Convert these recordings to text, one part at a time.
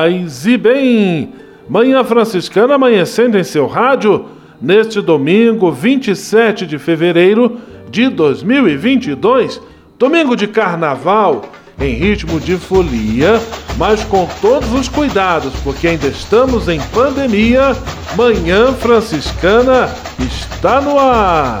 Paz e bem. Manhã Franciscana amanhecendo em seu rádio neste domingo 27 de fevereiro de 2022, domingo de carnaval em ritmo de folia, mas com todos os cuidados, porque ainda estamos em pandemia. Manhã Franciscana está no ar.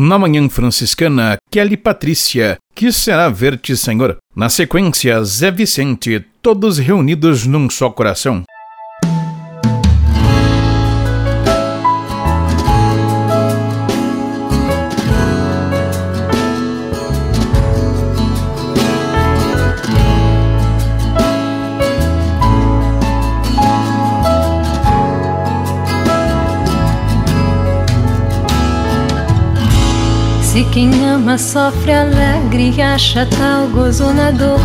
Na Manhã Franciscana, Kelly Patrícia, que será ver-te, Senhor. Na sequência, Zé Vicente, todos reunidos num só coração. Se quem ama sofre alegre e acha tal gozo na dor,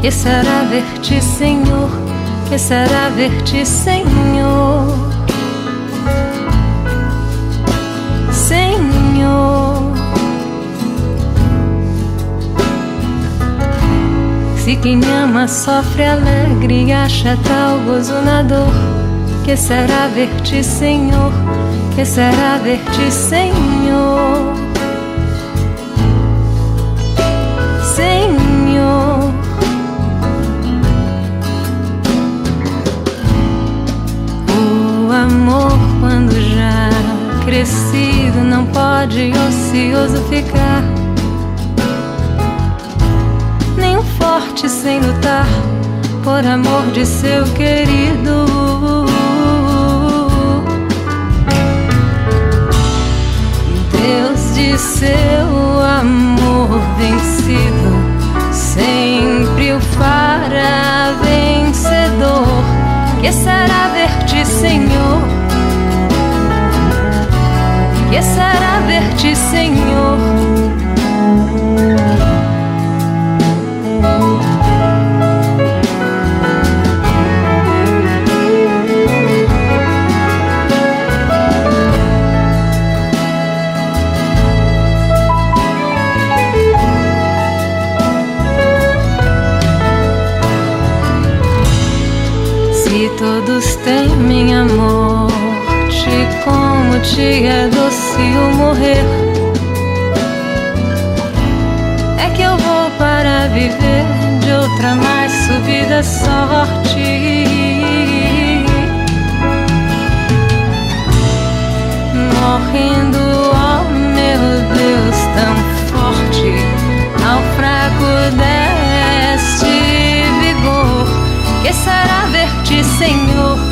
que será ver-te, Senhor? Que será ver-te, Senhor? Senhor. Se quem ama sofre alegre e acha tal gozo na dor, que será ver-te, Senhor? Que será ver-te, Senhor? Senhor. O amor, quando já crescido, não pode ocioso ficar. Nem forte sem lutar por amor de seu querido. Deus de seu amor vencido sempre o fará vencedor. Que será ver-te, Senhor? Que será ver-te, Senhor? É doce o morrer. É que eu vou para viver de outra mais subida sorte. Morrendo, oh meu Deus, tão forte, ao fraco deste vigor, que será ver-te, Senhor.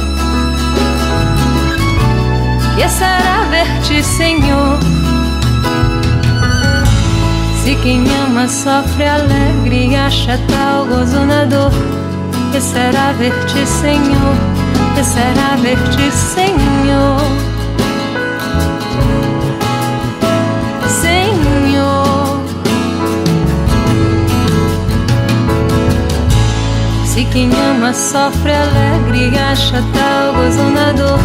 Se quem ama sofre alegre e acha tal gozo na dor, que será ver-te, Senhor? Que será ver-te, Senhor? Senhor. Se quem ama sofre alegre e acha tal gozo na dor,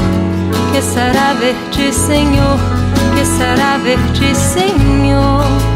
que será ver-te, Senhor? Que será ver-te, Senhor?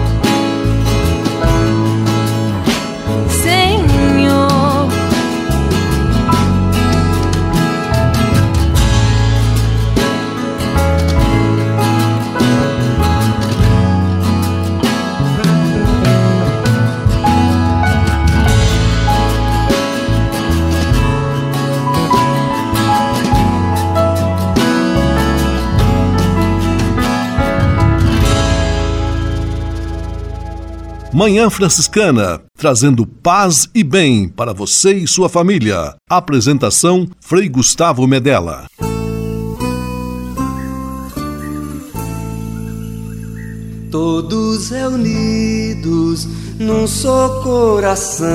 Manhã Franciscana, trazendo paz e bem para você e sua família. Apresentação Frei Gustavo Medella. Todos reunidos num só coração.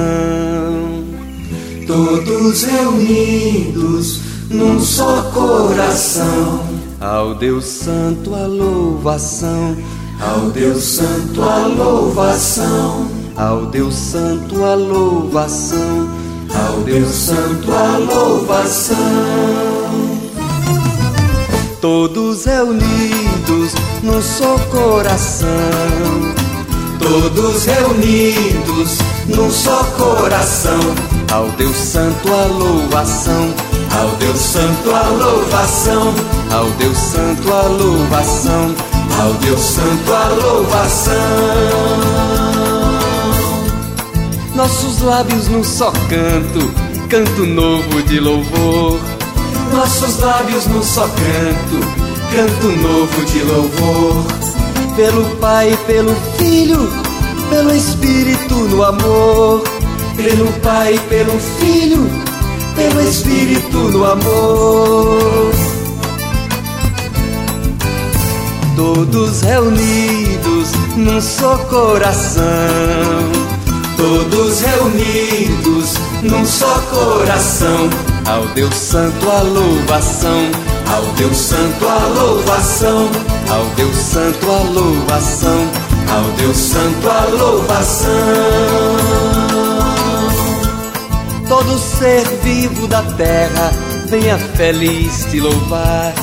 Todos reunidos num só coração. Ao Deus Santo a louvação ao Deus Santo a louvação, ao Deus Santo a louvação, ao Deus Santo a louvação. Todos reunidos num só coração, todos reunidos num só coração, ao Deus Santo a louvação, ao Deus Santo a louvação, ao Deus Santo a louvação ao Deus Santo a louvação. Nossos lábios num só canto, canto novo de louvor. Nossos lábios num só canto, canto novo de louvor. Pelo Pai, pelo Filho, pelo Espírito no amor. Pelo Pai, pelo Filho, pelo Espírito no amor. todos reunidos num só coração. Todos reunidos num só coração. Ao Deus Santo a louvação, ao Deus Santo a louvação, ao Deus Santo a louvação, ao Deus Santo a louvação. Todo ser vivo da terra venha feliz te louvar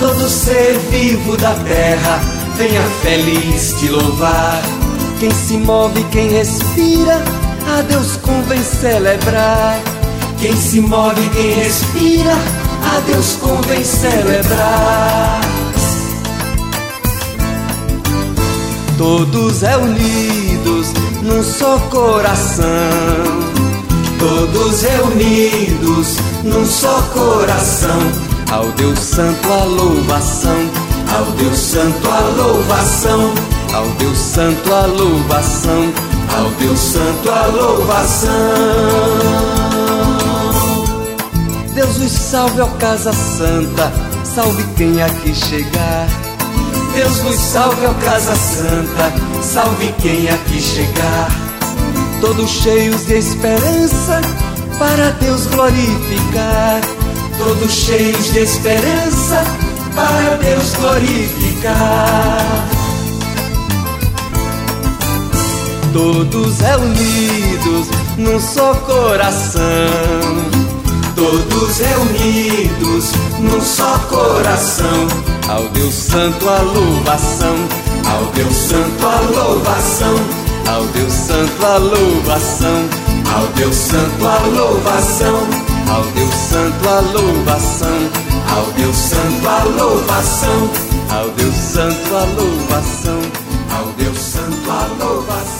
todo ser vivo da terra venha feliz te louvar. Quem se move, quem respira, a Deus convém celebrar. Quem se move, quem respira, a Deus convém celebrar. Todos reunidos num só coração. Todos reunidos num só coração ao Deus Santo a louvação, ao Deus Santo a louvação, ao Deus Santo a louvação, ao Deus Santo a louvação. Deus os salve, ó Casa Santa, salve quem aqui chegar. Deus vos salve, ó Casa Santa, salve quem aqui chegar. Todos cheios de esperança, para Deus glorificar. Todos cheios de esperança para Deus glorificar. Todos reunidos num só coração, todos reunidos num só coração, ao Deus Santo a louvação, ao Deus Santo a louvação, ao Deus Santo a louvação, ao Deus Santo a louvação. Ao Deus Santo a louvação, ao Deus Santo a louvação, ao Deus Santo a louvação, ao Deus Santo a louvação.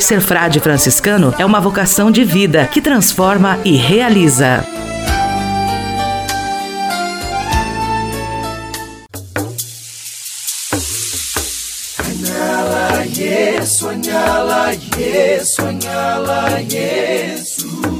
Ser frade franciscano é uma vocação de vida que transforma e realiza. Sonhá-la, yes.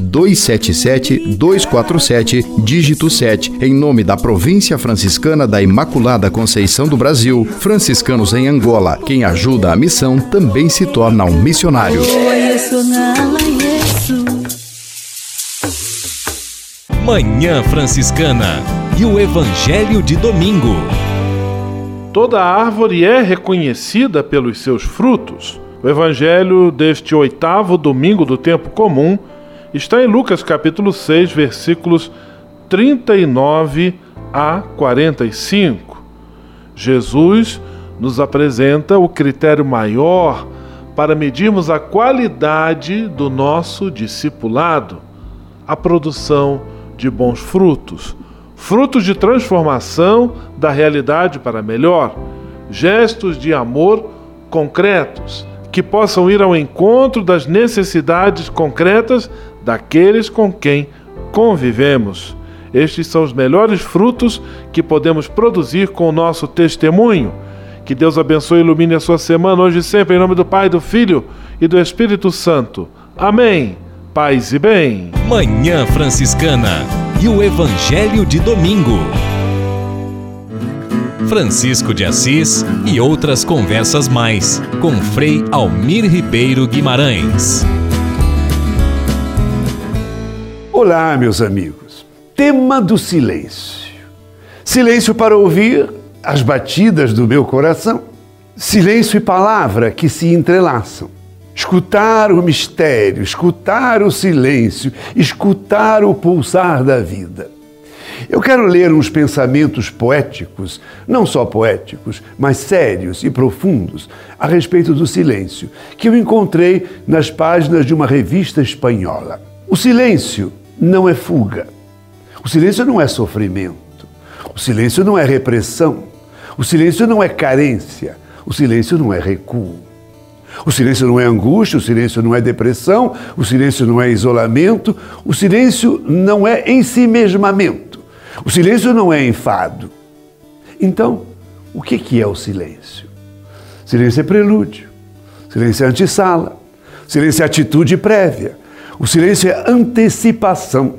277 247 dígito 7, em nome da Província Franciscana da Imaculada Conceição do Brasil, franciscanos em Angola. Quem ajuda a missão também se torna um missionário. Manhã Franciscana e o Evangelho de Domingo. Toda árvore é reconhecida pelos seus frutos. O Evangelho deste oitavo domingo do tempo comum está em Lucas capítulo 6, versículos 39 a 45. Jesus nos apresenta o critério maior para medirmos a qualidade do nosso discipulado, a produção de bons frutos, frutos de transformação da realidade para melhor, gestos de amor concretos que possam ir ao encontro das necessidades concretas daqueles com quem convivemos. Estes são os melhores frutos que podemos produzir com o nosso testemunho. Que Deus abençoe e ilumine a sua semana hoje e sempre, em nome do Pai, do Filho e do Espírito Santo. Amém. Paz e bem. Manhã Franciscana e o Evangelho de Domingo. Francisco de Assis e outras conversas mais com Frei Almir Ribeiro Guimarães. Olá, meus amigos. Tema do silêncio. Silêncio para ouvir as batidas do meu coração. Silêncio e palavra que se entrelaçam. Escutar o mistério, escutar o silêncio, escutar o pulsar da vida. Eu quero ler uns pensamentos poéticos, não só poéticos, mas sérios e profundos, a respeito do silêncio, que eu encontrei nas páginas de uma revista espanhola. O silêncio não é fuga. O silêncio não é sofrimento. O silêncio não é repressão. O silêncio não é carência. O silêncio não é recuo. O silêncio não é angústia, o silêncio não é depressão, o silêncio não é isolamento, o silêncio não é ensimesmamento, o silêncio não é enfado. Então, o que é o silêncio? Silêncio é prelúdio, silêncio é antessala, silêncio é atitude prévia, o silêncio é antecipação.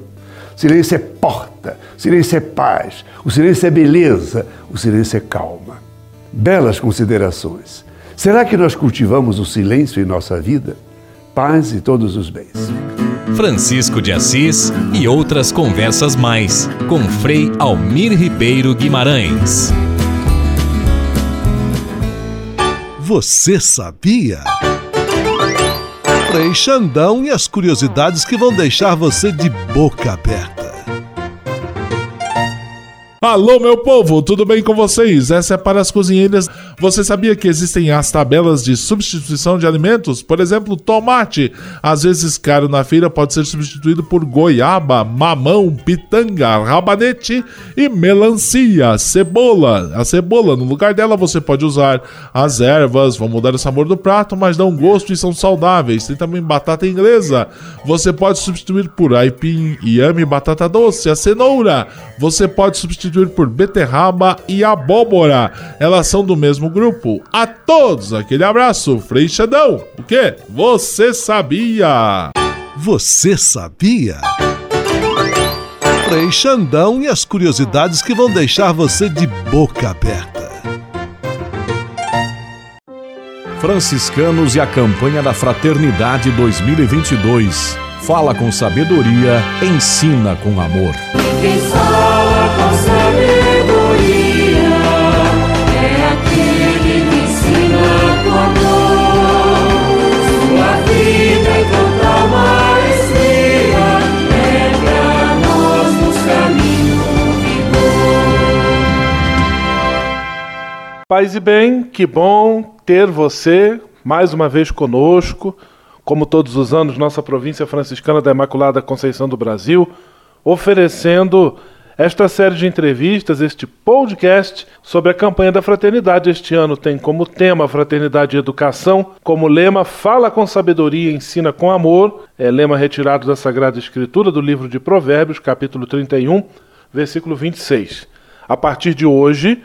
O silêncio é porta. O silêncio é paz. O silêncio é beleza. O silêncio é calma. Belas considerações. Será que nós cultivamos o silêncio em nossa vida? Paz e todos os bens. Francisco de Assis e outras conversas mais com Frei Almir Ribeiro Guimarães. Você sabia? Frei Xandão e as curiosidades que vão deixar você de boca aberta. Alô, meu povo, tudo bem com vocês? Essa é para as cozinheiras. Você sabia que existem as tabelas de substituição de alimentos? Por exemplo, tomate, às vezes caro na feira, pode ser substituído por goiaba, mamão, pitanga, rabanete e melancia, cebola. A cebola, no lugar dela, você pode usar as ervas, vão mudar o sabor do prato, mas dão gosto e são saudáveis. Tem também batata inglesa. Você pode substituir por aipim, inhame, batata doce, a cenoura. Você pode substituir por beterraba e abóbora. Elas são do mesmo grupo. A todos, aquele abraço, Frei Xandão. O quê? Você sabia? Você sabia? Frei Xandão e as curiosidades que vão deixar você de boca aberta. Franciscanos e a campanha da Fraternidade 2022. Fala com sabedoria, ensina com amor. Paz e bem, que bom ter você mais uma vez conosco como todos os anos, nossa província franciscana da Imaculada Conceição do Brasil, oferecendo esta série de entrevistas, este podcast sobre a campanha da fraternidade. Este ano tem como tema Fraternidade e Educação, como lema Fala com sabedoria, ensina com amor, é lema retirado da Sagrada Escritura do livro de Provérbios, capítulo 31, versículo 26. A partir de hoje,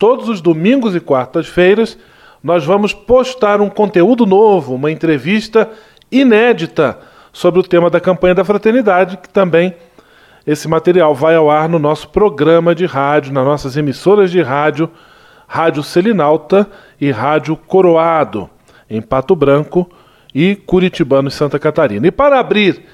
todos os domingos e quartas-feiras, nós vamos postar um conteúdo novo, uma entrevista inédita sobre o tema da campanha da fraternidade, que também esse material vai ao ar no nosso programa de rádio, nas nossas emissoras de rádio, Rádio Selinalta e Rádio Coroado, em Pato Branco e Curitibano e Santa Catarina. E para abrir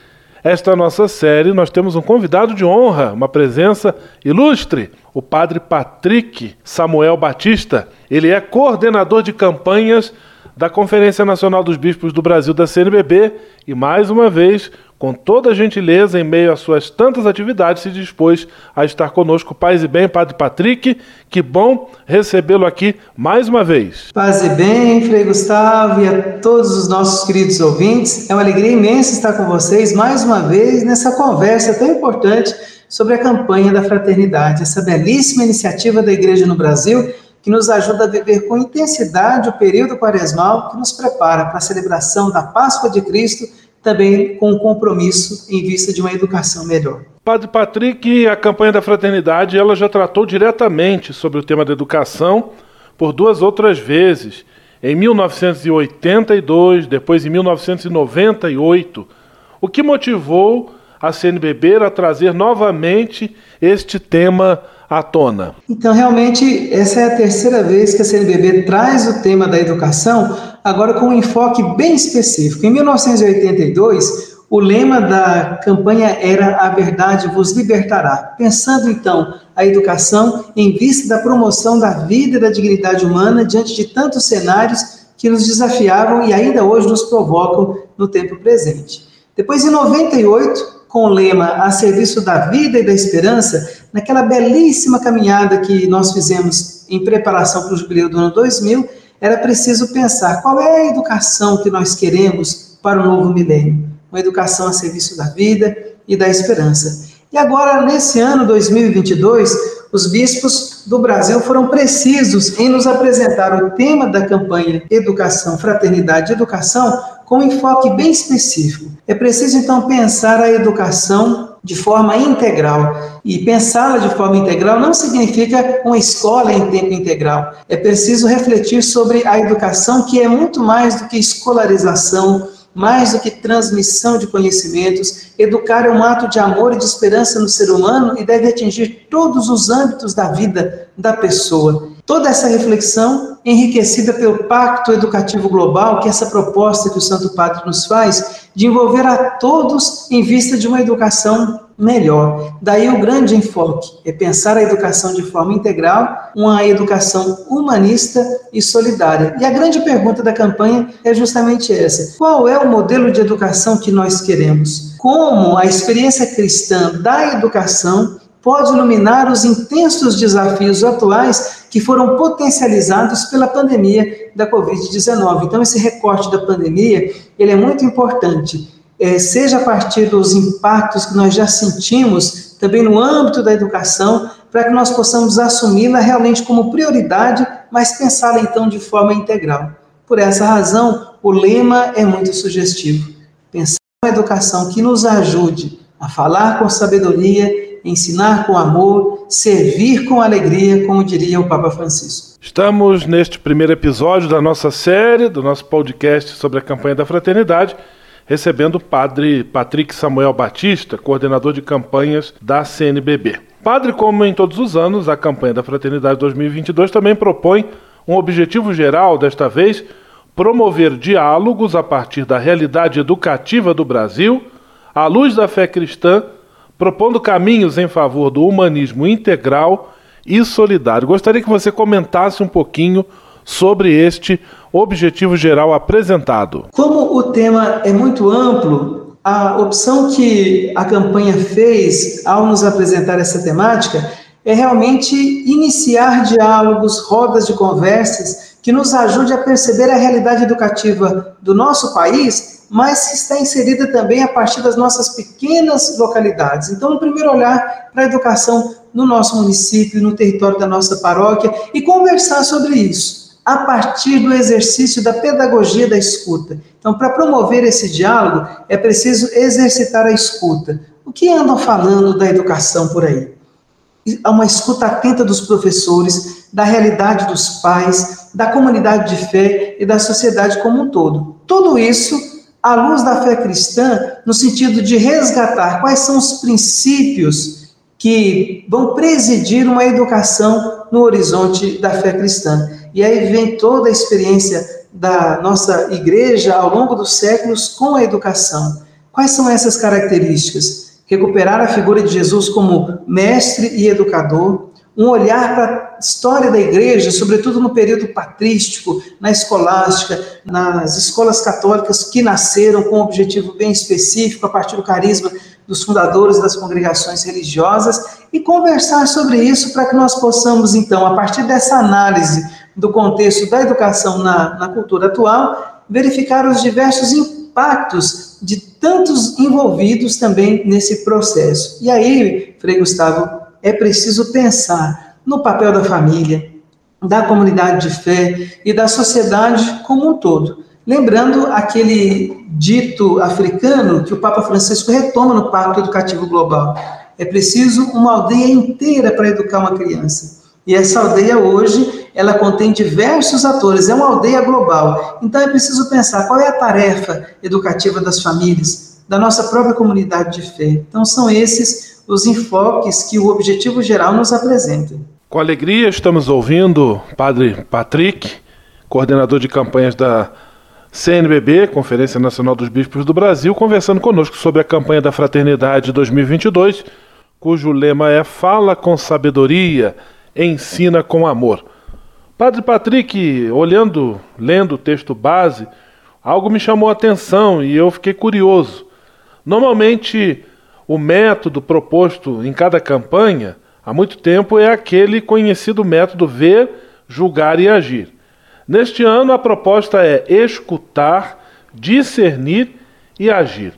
esta nossa série, nós temos um convidado de honra, uma presença ilustre, o padre Patrick Samuel Batista. Ele é coordenador de campanhas da Conferência Nacional dos Bispos do Brasil da CNBB e, mais uma vez, com toda a gentileza, em meio às suas tantas atividades, se dispôs a estar conosco. Paz e bem, Padre Patrick, que bom recebê-lo aqui mais uma vez. Paz e bem, Frei Gustavo e a todos os nossos queridos ouvintes. É uma alegria imensa estar com vocês mais uma vez nessa conversa tão importante sobre a campanha da fraternidade, essa belíssima iniciativa da Igreja no Brasil que nos ajuda a viver com intensidade o período quaresmal que nos prepara para a celebração da Páscoa de Cristo, também com um compromisso em vista de uma educação melhor. Padre Patrick, a campanha da fraternidade, ela já tratou diretamente sobre o tema da educação por duas outras vezes, em 1982, depois em 1998. O que motivou a CNBB a trazer novamente este tema à tona? Então, realmente, essa é a terceira vez que a CNBB traz o tema da educação, agora com um enfoque bem específico. Em 1982, o lema da campanha era A Verdade vos libertará, pensando então a educação em vista da promoção da vida e da dignidade humana diante de tantos cenários que nos desafiavam e ainda hoje nos provocam no tempo presente. Depois, em 98, com o lema A Serviço da Vida e da Esperança, naquela belíssima caminhada que nós fizemos em preparação para o jubileu do ano 2000, era preciso pensar qual é a educação que nós queremos para o novo milênio. Uma educação a serviço da vida e da esperança. E agora, nesse ano 2022, os bispos do Brasil foram precisos em nos apresentar o tema da campanha Educação, Fraternidade e Educação com um enfoque bem específico. É preciso então pensar a educação de forma integral. E pensá-la de forma integral não significa uma escola em tempo integral. É preciso refletir sobre a educação, que é muito mais do que escolarização, mais do que transmissão de conhecimentos. Educar é um ato de amor e de esperança no ser humano e deve atingir todos os âmbitos da vida da pessoa. Toda essa reflexão enriquecida pelo Pacto Educativo Global, que é essa proposta que o Santo Padre nos faz, de envolver a todos em vista de uma educação melhor. Daí o grande enfoque é pensar a educação de forma integral, uma educação humanista e solidária. E a grande pergunta da campanha é justamente essa: qual é o modelo de educação que nós queremos? Como a experiência cristã da educação pode iluminar os intensos desafios atuais que foram potencializados pela pandemia da Covid-19. Então, esse recorte da pandemia, ele é muito importante, é, seja a partir dos impactos que nós já sentimos, também no âmbito da educação, para que nós possamos assumi-la realmente como prioridade, mas pensá-la então de forma integral. Por essa razão, o lema é muito sugestivo. Pensar uma educação que nos ajude a falar com sabedoria, ensinar com amor, servir com alegria, como diria o Papa Francisco. Estamos neste primeiro episódio da nossa série, do nosso podcast sobre a campanha da fraternidade, recebendo o padre Patrick Samuel Batista, coordenador de campanhas da CNBB. Padre, como em todos os anos, a campanha da Fraternidade 2022 também propõe um objetivo geral, desta vez, promover diálogos a partir da realidade educativa do Brasil, à luz da fé cristã, propondo caminhos em favor do humanismo integral e solidário. Gostaria que você comentasse um pouquinho sobre este objetivo geral apresentado. Como o tema é muito amplo, a opção que a campanha fez ao nos apresentar essa temática é realmente iniciar diálogos, rodas de conversas que nos ajude a perceber a realidade educativa do nosso país, mas que está inserida também a partir das nossas pequenas localidades. Então, no primeiro olhar para a educação no nosso município, no território da nossa paróquia e conversar sobre isso a partir do exercício da pedagogia da escuta. Então, para promover esse diálogo, é preciso exercitar a escuta. O que andam falando da educação por aí? Há uma escuta atenta dos professores, da realidade dos pais, da comunidade de fé e da sociedade como um todo. Tudo isso à luz da fé cristã, no sentido de resgatar quais são os princípios que vão presidir uma educação no horizonte da fé cristã. E aí vem toda a experiência da nossa igreja ao longo dos séculos com a educação. Quais são essas características? Recuperar a figura de Jesus como mestre e educador, um olhar para a história da igreja, sobretudo no período patrístico, na escolástica, nas escolas católicas que nasceram com um objetivo bem específico, a partir do carisma dos fundadores das congregações religiosas, e conversar sobre isso para que nós possamos, então, a partir dessa análise do contexto da educação na, na cultura atual, verificar os diversos impactos de tantos envolvidos também nesse processo. E aí, Frei Gustavo, é preciso pensar no papel da família, da comunidade de fé e da sociedade como um todo. Lembrando aquele dito africano que o Papa Francisco retoma no Pacto Educativo Global: é preciso uma aldeia inteira para educar uma criança. E essa aldeia hoje, ela contém diversos atores, é uma aldeia global. Então é preciso pensar qual é a tarefa educativa das famílias, da nossa própria comunidade de fé. Então são esses os enfoques que o objetivo geral nos apresenta. Com alegria estamos ouvindo Padre Patrick, coordenador de campanhas da CNBB, Conferência Nacional dos Bispos do Brasil, conversando conosco sobre a campanha da Fraternidade 2022, cujo lema é Fala com Sabedoria ensina com amor. Padre Patrick, olhando, lendo o texto base, algo me chamou a atenção e eu fiquei curioso. Normalmente, o método proposto em cada campanha, há muito tempo, é aquele conhecido método ver, julgar e agir. Neste ano, a proposta é escutar, discernir e agir.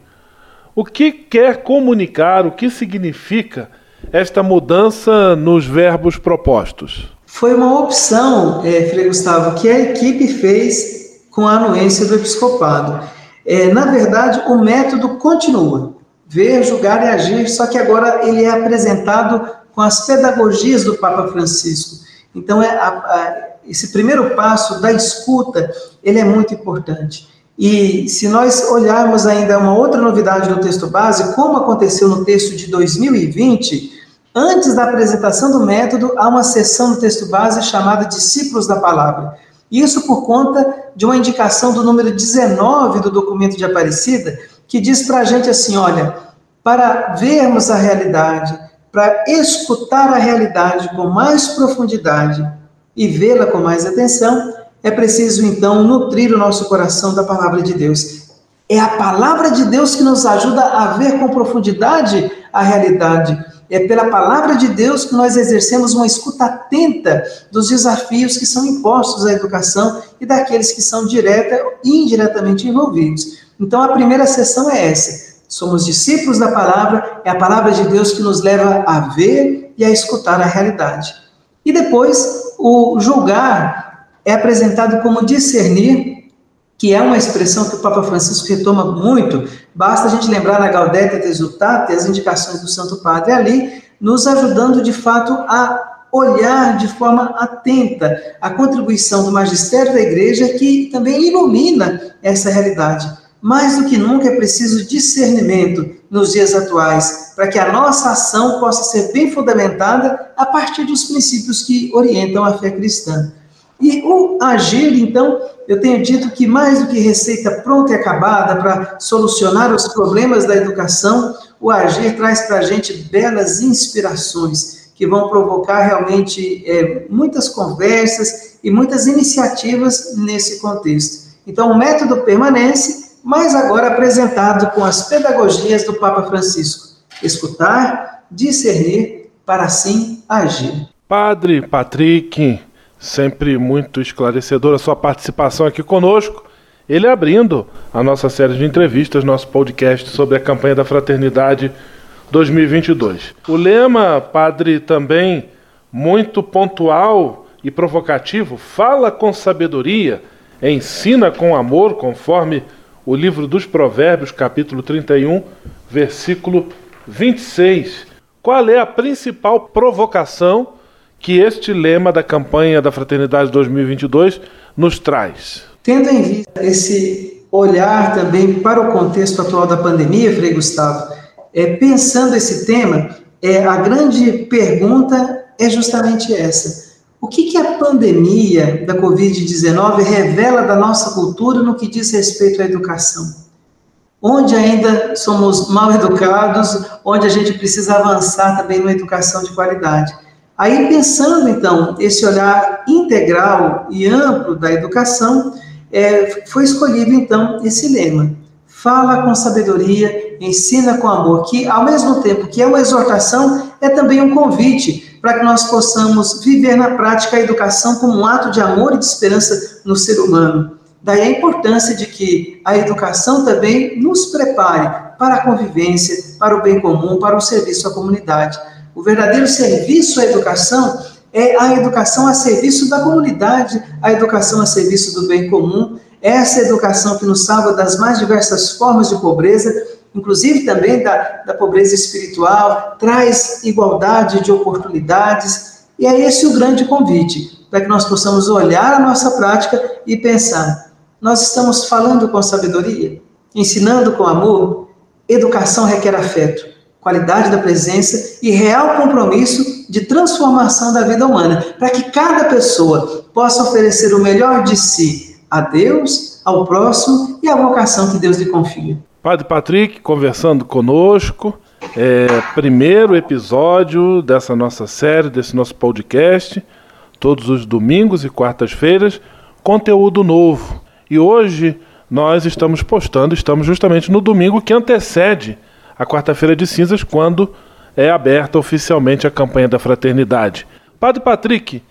O que quer comunicar, o que significa esta mudança nos verbos propostos? Foi uma opção, é, Frei Gustavo, que a equipe fez com a anuência do episcopado. É, na verdade, o método continua. Ver, julgar e agir, só que agora ele é apresentado com as pedagogias do Papa Francisco. Então, é a, a, esse primeiro passo da escuta, ele é muito importante. E se nós olharmos ainda uma outra novidade no texto base, como aconteceu no texto de 2020, antes da apresentação do método, há uma seção no texto base chamada Discípulos da Palavra. Isso por conta de uma indicação do número 19 do documento de Aparecida, que diz para a gente assim: olha, para vermos a realidade, para escutar a realidade com mais profundidade e vê-la com mais atenção, é preciso então nutrir o nosso coração da palavra de Deus. É a palavra de Deus que nos ajuda a ver com profundidade a realidade. É pela palavra de Deus que nós exercemos uma escuta atenta dos desafios que são impostos à educação e daqueles que são direta e indiretamente envolvidos. Então, a primeira sessão é essa. Somos discípulos da palavra, é a palavra de Deus que nos leva a ver e a escutar a realidade. E depois, o julgar é apresentado como discernir que é uma expressão que o Papa Francisco retoma muito, basta a gente lembrar na Gaudete et Exultate as indicações do Santo Padre ali, nos ajudando de fato a olhar de forma atenta a contribuição do magistério da igreja que também ilumina essa realidade. Mais do que nunca é preciso discernimento nos dias atuais, para que a nossa ação possa ser bem fundamentada a partir dos princípios que orientam a fé cristã. E o agir, então, eu tenho dito que mais do que receita pronta e acabada para solucionar os problemas da educação, o agir traz para a gente belas inspirações que vão provocar realmente é, muitas conversas e muitas iniciativas nesse contexto. Então, o método permanece, mas agora apresentado com as pedagogias do Papa Francisco: escutar, discernir, para assim agir. Padre Patrick, sempre muito esclarecedora a sua participação aqui conosco. Ele abrindo a nossa série de entrevistas, nosso podcast sobre a campanha da Fraternidade 2022. O lema, padre, também muito pontual e provocativo, fala com sabedoria, ensina com amor, conforme o livro dos Provérbios, capítulo 31, versículo 26. Qual é a principal provocação que este lema da campanha da Fraternidade 2022 nos traz? Tendo em vista esse olhar também para o contexto atual da pandemia, Frei Gustavo, é, pensando esse tema, é, a grande pergunta é justamente essa. O que, que a pandemia da Covid-19 revela da nossa cultura no que diz respeito à educação? Onde ainda somos mal educados, onde a gente precisa avançar também numa educação de qualidade. Aí, pensando então esse olhar integral e amplo da educação, é, foi escolhido então esse lema: fala com sabedoria, ensina com amor, que ao mesmo tempo que é uma exortação, é também um convite para que nós possamos viver na prática a educação como um ato de amor e de esperança no ser humano. Daí a importância de que a educação também nos prepare para a convivência, para o bem comum, para o serviço à comunidade. O verdadeiro serviço à educação é a educação a serviço da comunidade, a educação a serviço do bem comum, essa educação que nos salva das mais diversas formas de pobreza, inclusive também da, da pobreza espiritual, traz igualdade de oportunidades, e é esse o grande convite, para que nós possamos olhar a nossa prática e pensar: nós estamos falando com sabedoria, ensinando com amor, educação requer afeto qualidade da presença e real compromisso de transformação da vida humana, para que cada pessoa possa oferecer o melhor de si a Deus, ao próximo e à vocação que Deus lhe confia. Padre Patrick conversando conosco, é, primeiro episódio dessa nossa série, desse nosso podcast, todos os domingos e quartas-feiras, conteúdo novo. E hoje nós estamos postando, estamos justamente no domingo que antecede a quarta-feira de cinzas, quando é aberta oficialmente a campanha da fraternidade. Padre Patrick,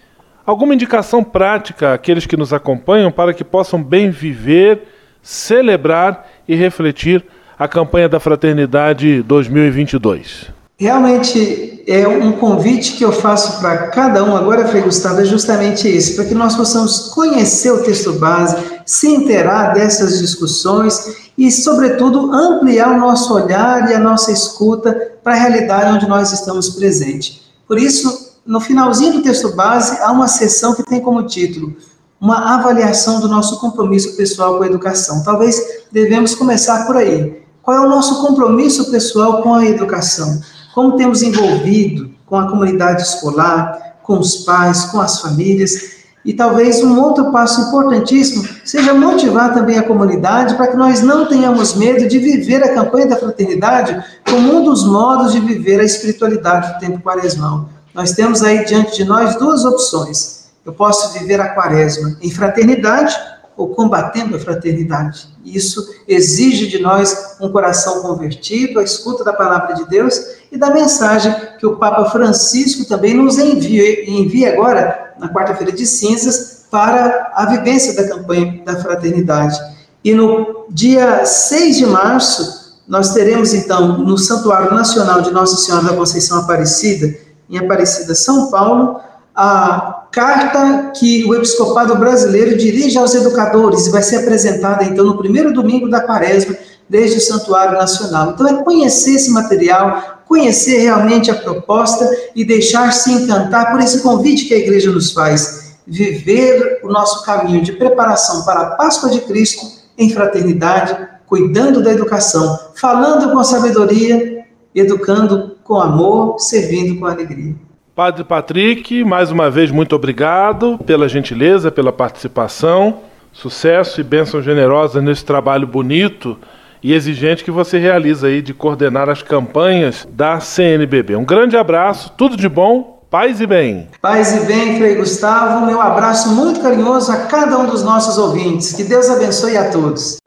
alguma indicação prática àqueles que nos acompanham para que possam bem viver, celebrar e refletir a campanha da fraternidade 2022? Realmente é um convite que eu faço para cada um agora, Frei Gustavo, é justamente esse, para que nós possamos conhecer o texto base, se inteirar dessas discussões e, sobretudo, ampliar o nosso olhar e a nossa escuta para a realidade onde nós estamos presentes. Por isso, no finalzinho do texto base, há uma sessão que tem como título uma avaliação do nosso compromisso pessoal com a educação. Talvez devemos começar por aí. Qual é o nosso compromisso pessoal com a educação? Como temos envolvido com a comunidade escolar, com os pais, com as famílias? E talvez um outro passo importantíssimo seja motivar também a comunidade para que nós não tenhamos medo de viver a campanha da fraternidade como um dos modos de viver a espiritualidade do tempo quaresmal. Nós temos aí diante de nós duas opções. Eu posso viver a quaresma em fraternidade ou combatendo a fraternidade. Isso exige de nós um coração convertido, a escuta da palavra de Deus e da mensagem que o Papa Francisco também nos envia, envia agora, na quarta-feira de cinzas, para a vivência da campanha da fraternidade. E no dia 6 de março, nós teremos então no Santuário Nacional de Nossa Senhora da Conceição Aparecida, em Aparecida, São Paulo, a carta que o episcopado brasileiro dirige aos educadores e vai ser apresentada então no primeiro domingo da quaresma desde o Santuário Nacional. Então é conhecer esse material, conhecer realmente a proposta e deixar-se encantar por esse convite que a igreja nos faz, viver o nosso caminho de preparação para a Páscoa de Cristo em fraternidade, cuidando da educação, falando com sabedoria, educando com amor, servindo com alegria. Padre Patrick, mais uma vez, muito obrigado pela gentileza, pela participação. Sucesso e bênção generosa nesse trabalho bonito e exigente que você realiza aí de coordenar as campanhas da CNBB. Um grande abraço, tudo de bom, paz e bem. Paz e bem, Frei Gustavo. Meu abraço muito carinhoso a cada um dos nossos ouvintes. Que Deus abençoe a todos.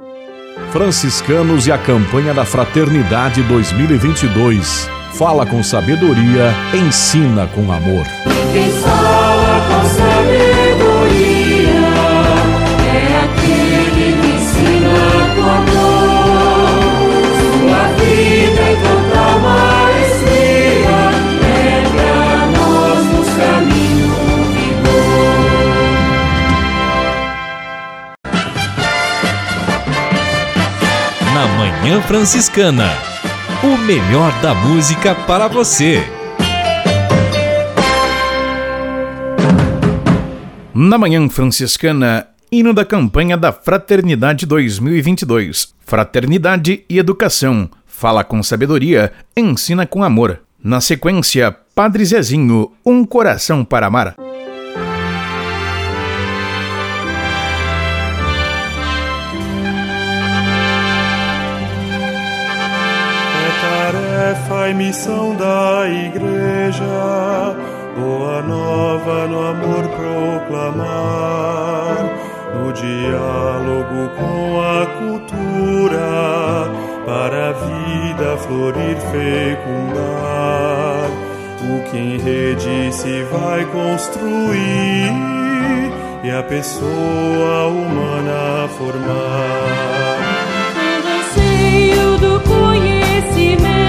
Franciscanos e a campanha da Fraternidade 2022. Fala com sabedoria, ensina com amor. Quem fala com sabedoria é aquele que ensina com amor. Sua vida é tanta maestria, é pra nós nos caminhos vigor. Na Manhã Franciscana. O melhor da música para você. Na Manhã Franciscana, hino da campanha da Fraternidade 2022. Fraternidade e Educação. Fala com sabedoria, ensina com amor. Na sequência, Padre Zezinho, Um Coração para Amar. E missão da igreja, boa nova no amor proclamar, no diálogo com a cultura, para a vida florir, fecundar. O que em rede se vai construir. E a pessoa humana formar. O anseio do conhecimento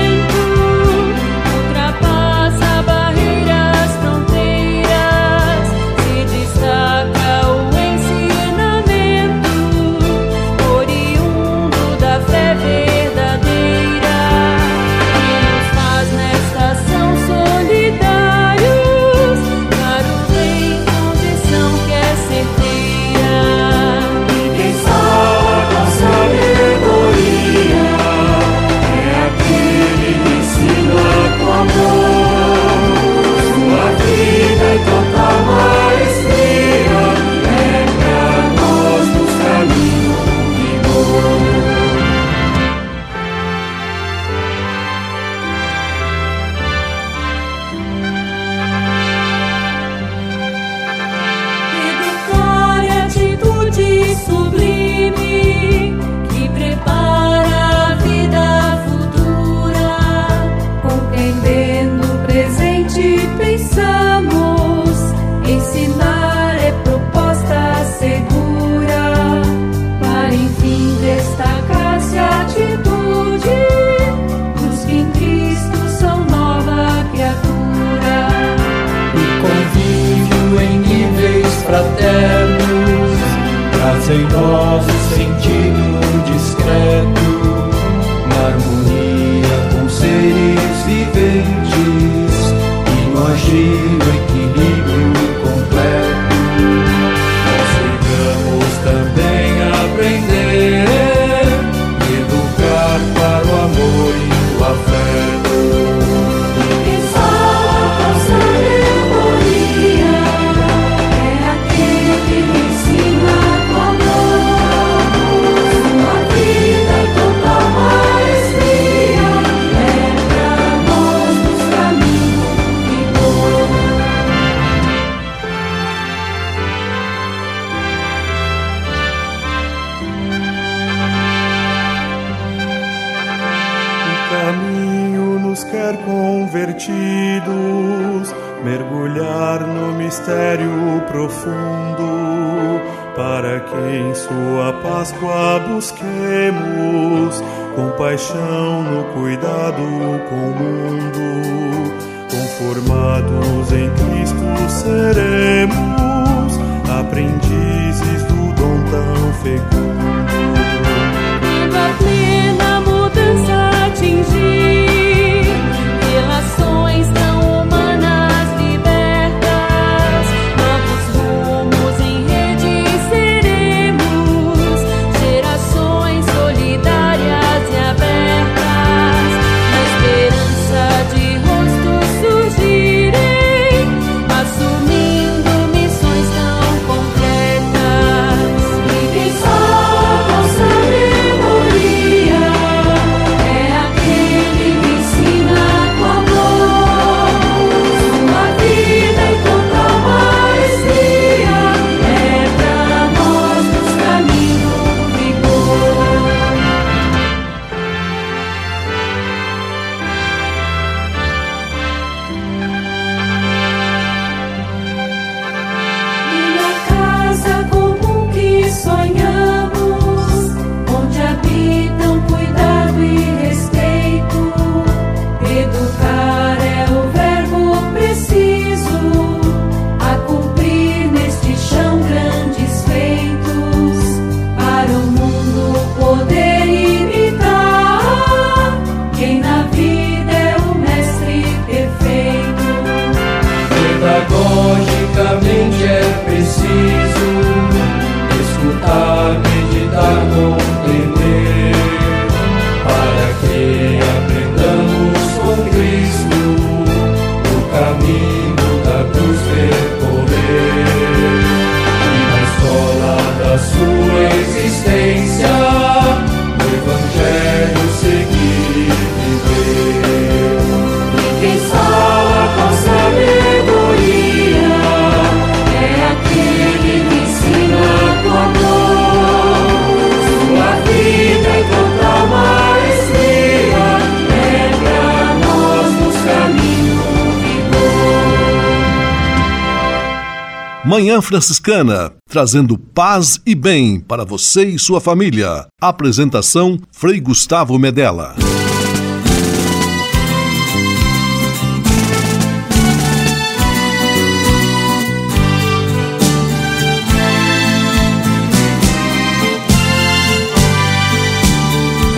em nós Manhã Franciscana, trazendo paz e bem para você e sua família. Apresentação Frei Gustavo Medella.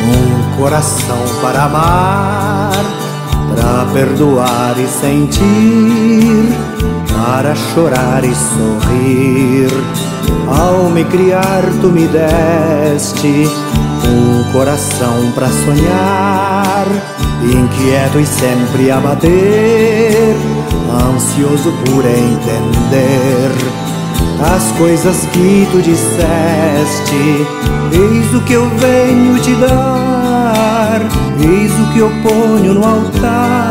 Um coração para amar, para perdoar e sentir, para chorar e sorrir. Ao me criar, tu me deste um coração para sonhar, inquieto e sempre a bater, ansioso por entender as coisas que tu disseste. Eis o que eu venho te dar, eis o que eu ponho no altar.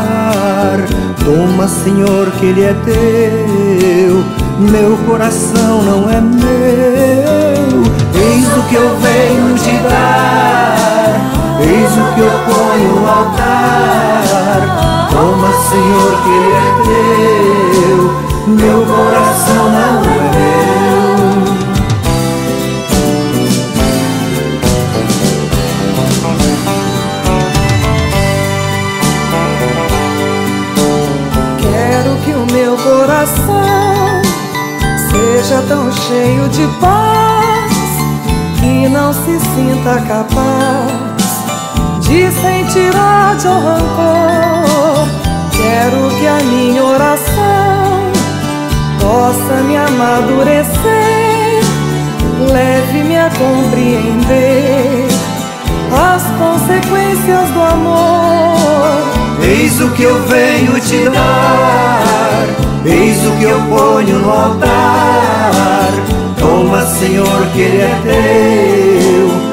Toma, Senhor, que ele é teu, meu coração não é meu. Eis o que eu venho te dar, eis o que eu ponho no altar. Toma, Senhor, que ele é teu, meu coração não é meu. Coração seja tão cheio de paz que não se sinta capaz de sentir ódio ou rancor. Quero que a minha oração possa me amadurecer, leve-me a compreender as consequências do amor. Eis o que eu venho te dar, eis o que eu ponho no altar. Toma, Senhor, que ele é teu,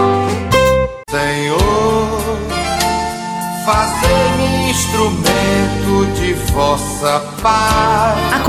Vossa paz.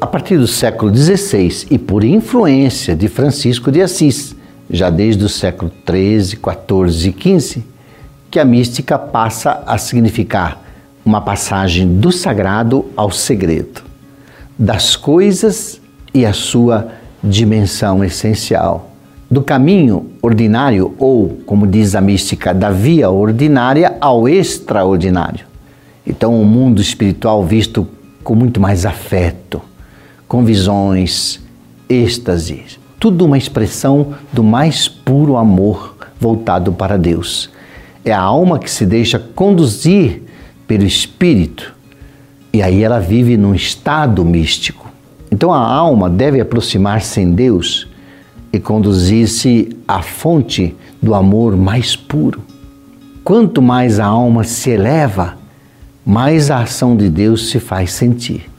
A partir do século XVI e por influência de Francisco de Assis, já desde o século XIII, XIV e XV, que a mística passa a significar uma passagem do sagrado ao segredo, das coisas e a sua dimensão essencial, do caminho ordinário ou, como diz a mística, da via ordinária ao extraordinário. Então, o mundo espiritual visto com muito mais afeto, com visões, êxtase, tudo uma expressão do mais puro amor voltado para Deus. É a alma que se deixa conduzir pelo Espírito e aí ela vive num estado místico. Então a alma deve aproximar-se em Deus e conduzir-se à fonte do amor mais puro. Quanto mais a alma se eleva, mais a ação de Deus se faz sentir.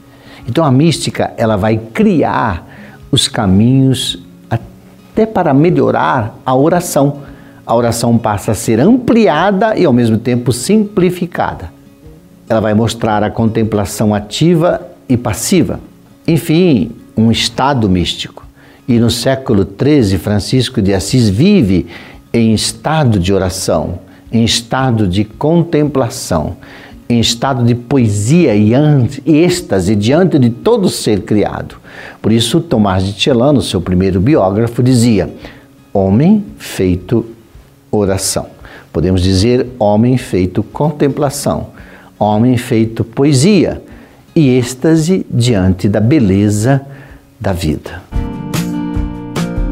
Então a mística ela vai criar os caminhos até para melhorar a oração. A oração passa a ser ampliada e ao mesmo tempo simplificada. Ela vai mostrar a contemplação ativa e passiva. Enfim, um estado místico. E no século XIII, Francisco de Assis vive em estado de oração, em estado de contemplação, em estado de poesia e êxtase diante de todo ser criado. Por isso, Tomás de Celano, seu primeiro biógrafo, dizia: homem feito oração. Podemos dizer homem feito contemplação, homem feito poesia e êxtase diante da beleza da vida.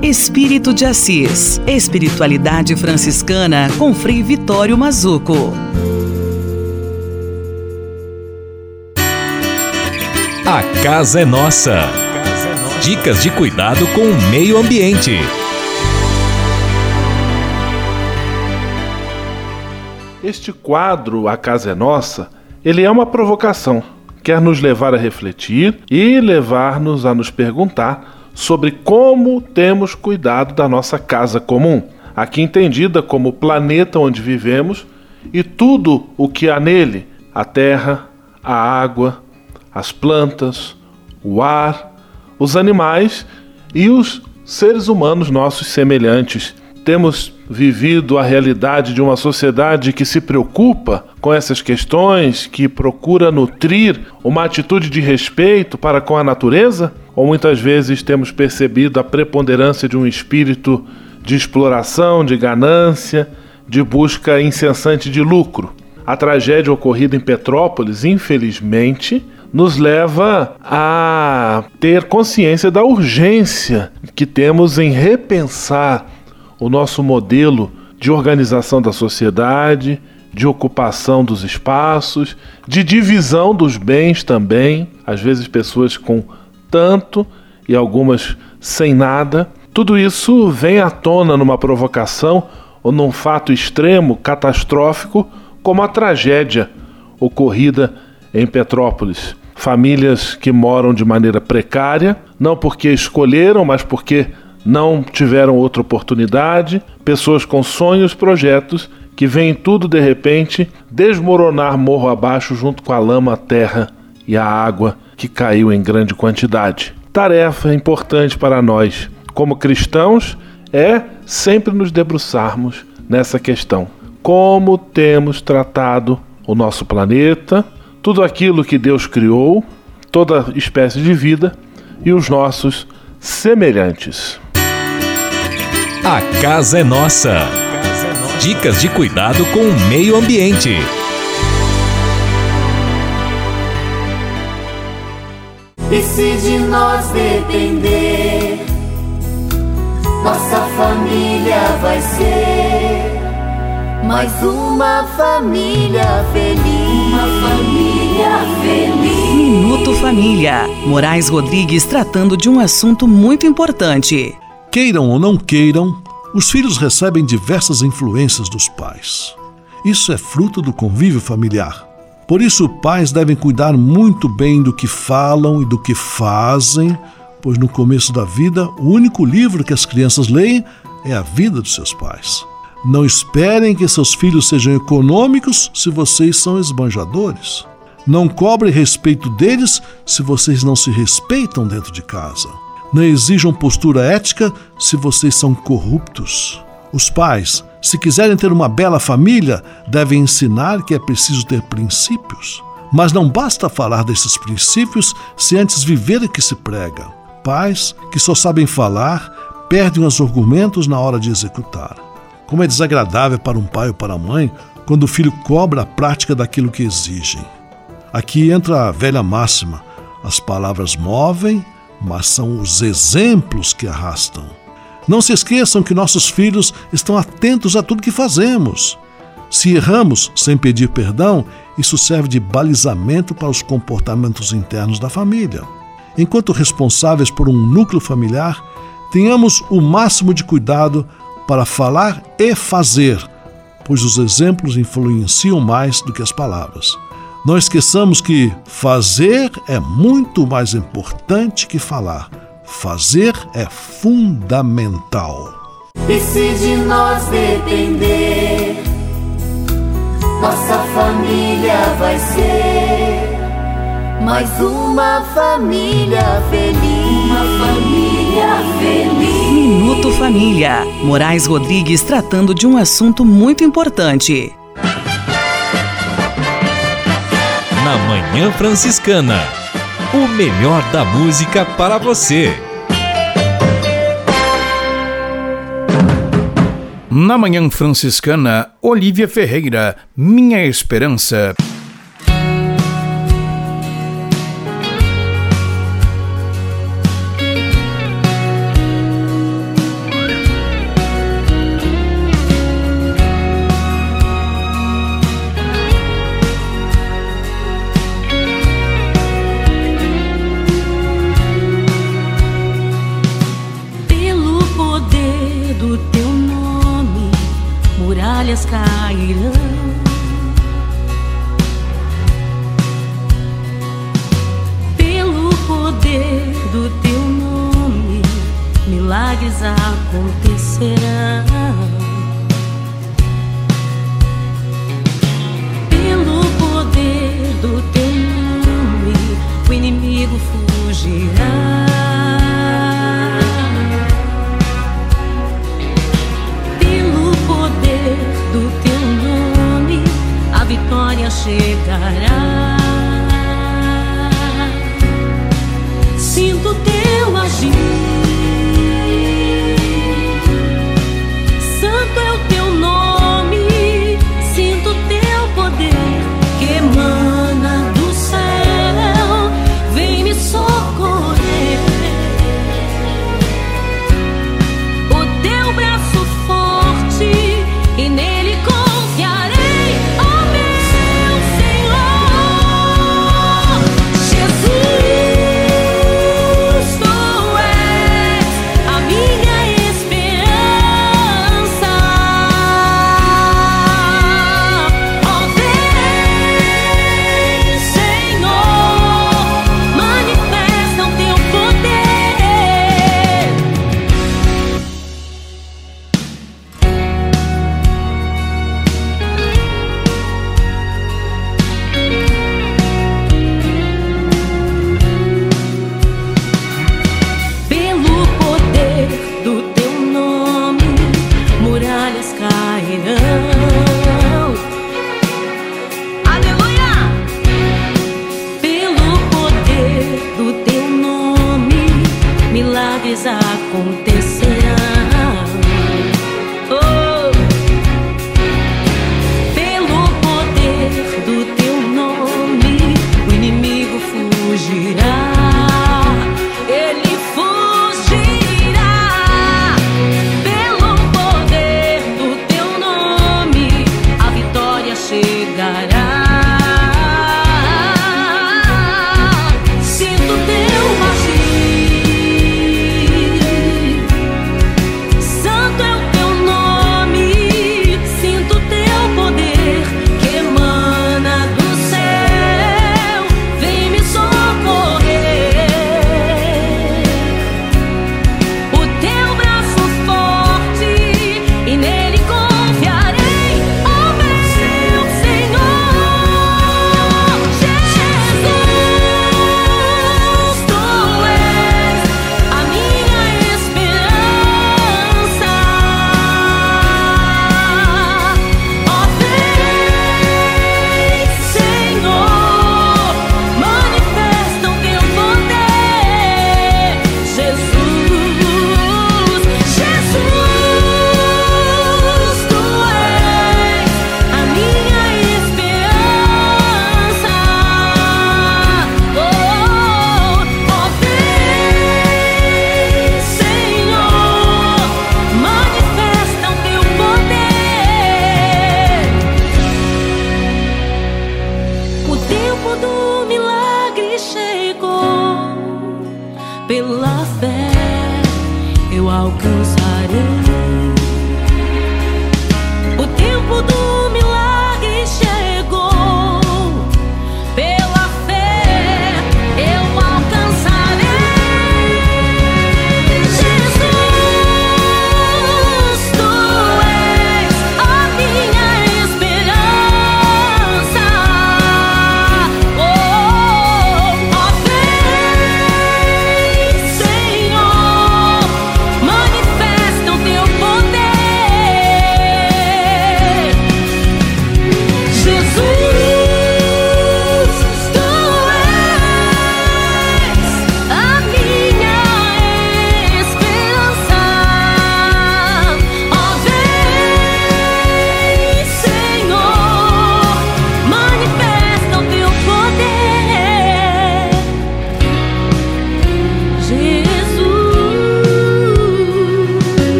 Espírito de Assis. Espiritualidade franciscana com Frei Vitório Mazuco. Casa é nossa. Dicas de cuidado com o meio ambiente. Este quadro A Casa é Nossa, ele é uma provocação. Quer nos levar a refletir e levar-nos a nos perguntar sobre como temos cuidado da nossa casa comum, aqui entendida como o planeta onde vivemos e tudo o que há nele: a terra, a água, as plantas, o ar, os animais e os seres humanos nossos semelhantes. Temos vivido a realidade de uma sociedade que se preocupa com essas questões, que procura nutrir uma atitude de respeito para com a natureza? Ou muitas vezes temos percebido a preponderância de um espírito de exploração, de ganância, de busca incessante de lucro? A tragédia ocorrida em Petrópolis, infelizmente, nos leva a ter consciência da urgência que temos em repensar o nosso modelo de organização da sociedade, de ocupação dos espaços, de divisão dos bens também, às vezes pessoas com tanto e algumas sem nada. Tudo isso vem à tona numa provocação ou num fato extremo, catastrófico, como a tragédia ocorrida em Petrópolis. Famílias que moram de maneira precária, não porque escolheram, mas porque não tiveram outra oportunidade, pessoas com sonhos, projetos que veem tudo de repente desmoronar morro abaixo junto com a lama, a terra e a água que caiu em grande quantidade. Tarefa importante para nós, como cristãos, é sempre nos debruçarmos nessa questão. Como temos tratado o nosso planeta, tudo aquilo que Deus criou, toda espécie de vida e os nossos semelhantes. A casa é nossa. Dicas de cuidado com o meio ambiente. E se de nós depender, nossa família vai ser mais uma família feliz. Uma família feliz. Minuto Família. Moraes Rodrigues tratando de um assunto muito importante. Queiram ou não queiram, os filhos recebem diversas influências dos pais. Isso é fruto do convívio familiar. Por isso, pais devem cuidar muito bem do que falam e do que fazem, pois no começo da vida, o único livro que as crianças leem é a vida dos seus pais. Não esperem que seus filhos sejam econômicos se vocês são esbanjadores. Não cobrem respeito deles se vocês não se respeitam dentro de casa. Não exijam postura ética se vocês são corruptos. Os pais, se quiserem ter uma bela família, devem ensinar que é preciso ter princípios. Mas não basta falar desses princípios se antes viver o que se prega. Pais que só sabem falar perdem os argumentos na hora de executar. Como é desagradável para um pai ou para a mãe quando o filho cobra a prática daquilo que exigem. Aqui entra a velha máxima: as palavras movem, mas são os exemplos que arrastam. Não se esqueçam que nossos filhos estão atentos a tudo que fazemos. Se erramos sem pedir perdão, isso serve de balizamento para os comportamentos internos da família. Enquanto responsáveis por um núcleo familiar, tenhamos o máximo de cuidado para falar e fazer, pois os exemplos influenciam mais do que as palavras. Não esqueçamos que fazer é muito mais importante que falar. Fazer é fundamental. E se de nós depender, nossa família vai ser mais uma família feliz. Uma família feliz. Minuto Família. Moraes Rodrigues tratando de um assunto muito importante. Na Manhã Franciscana. O melhor da música para você. Na Manhã Franciscana, Olívia Ferreira, Minha Esperança.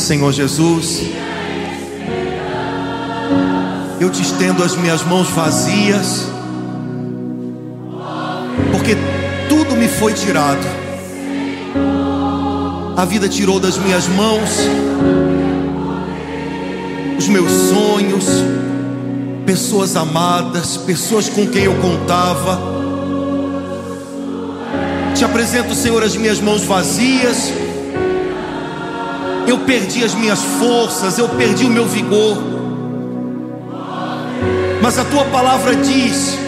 Senhor Jesus. Eu te estendo as minhas mãos vazias, porque tudo me foi tirado. A vida tirou das minhas mãos os meus sonhos, pessoas amadas, pessoas com quem eu contava. Te apresento, Senhor, as minhas mãos vazias eu perdi as minhas forças, eu perdi o meu vigor. Mas a tua palavra diz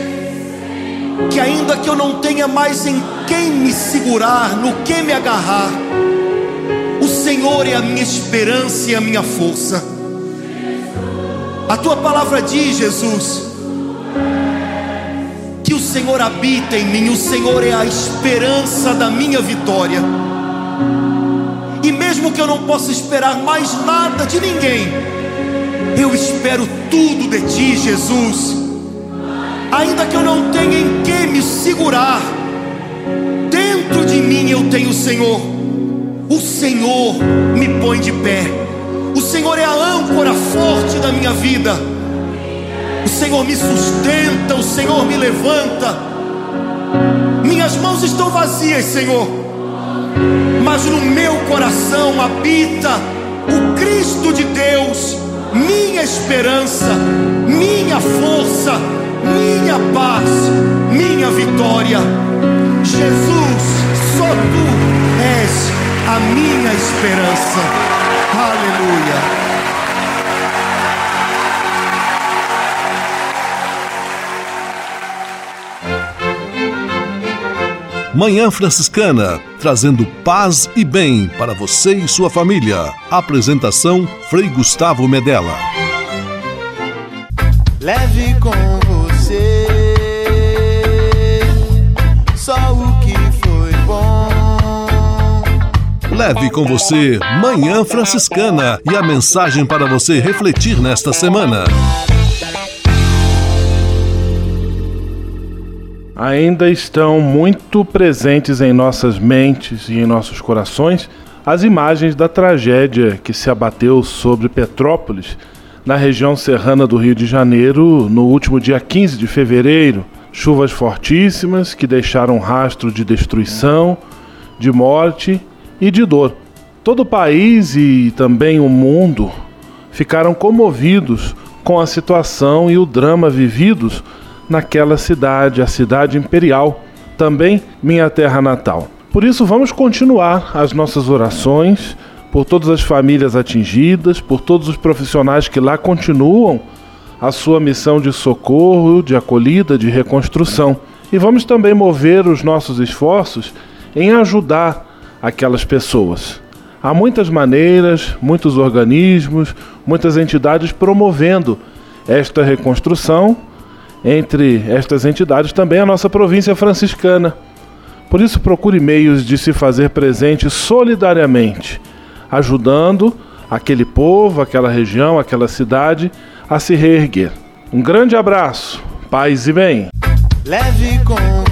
que, ainda que eu não tenha mais em quem me segurar, no que me agarrar, o Senhor é a minha esperança e a minha força. A tua palavra diz, Jesus, que o Senhor habita em mim, o Senhor é a esperança da minha vitória. E mesmo que eu não possa esperar mais nada de ninguém, eu espero tudo de ti, Jesus. Ainda que eu não tenha em que me segurar, dentro de mim eu tenho o Senhor. O Senhor me põe de pé. O Senhor é a âncora forte da minha vida. O Senhor me sustenta, o Senhor me levanta. Minhas mãos estão vazias, Senhor, mas no meu coração habita o Cristo de Deus, minha esperança, minha força, minha paz, minha vitória. Jesus, só tu és a minha esperança. Aleluia. Manhã Franciscana, trazendo paz e bem para você e sua família. Apresentação Frei Gustavo Medella. Leve com você só o que foi bom. Leve com você Manhã Franciscana e a mensagem para você refletir nesta semana. Ainda estão muito presentes em nossas mentes e em nossos corações as imagens da tragédia que se abateu sobre Petrópolis, na região serrana do Rio de Janeiro, no último dia 15 de fevereiro. Chuvas fortíssimas que deixaram rastro de destruição, de morte e de dor. Todo o país e também o mundo ficaram comovidos com a situação e o drama vividos naquela cidade, a cidade imperial, também minha terra natal. Por isso, vamos continuar as nossas orações por todas as famílias atingidas, por todos os profissionais que lá continuam a sua missão de socorro, de acolhida, de reconstrução. E vamos também mover os nossos esforços em ajudar aquelas pessoas. Há muitas maneiras, muitos organismos, muitas entidades promovendo esta reconstrução entre estas entidades também a nossa província franciscana. Por isso, procure meios de se fazer presente solidariamente, ajudando aquele povo, aquela região, aquela cidade a se reerguer. Um grande abraço, paz e bem. Leve com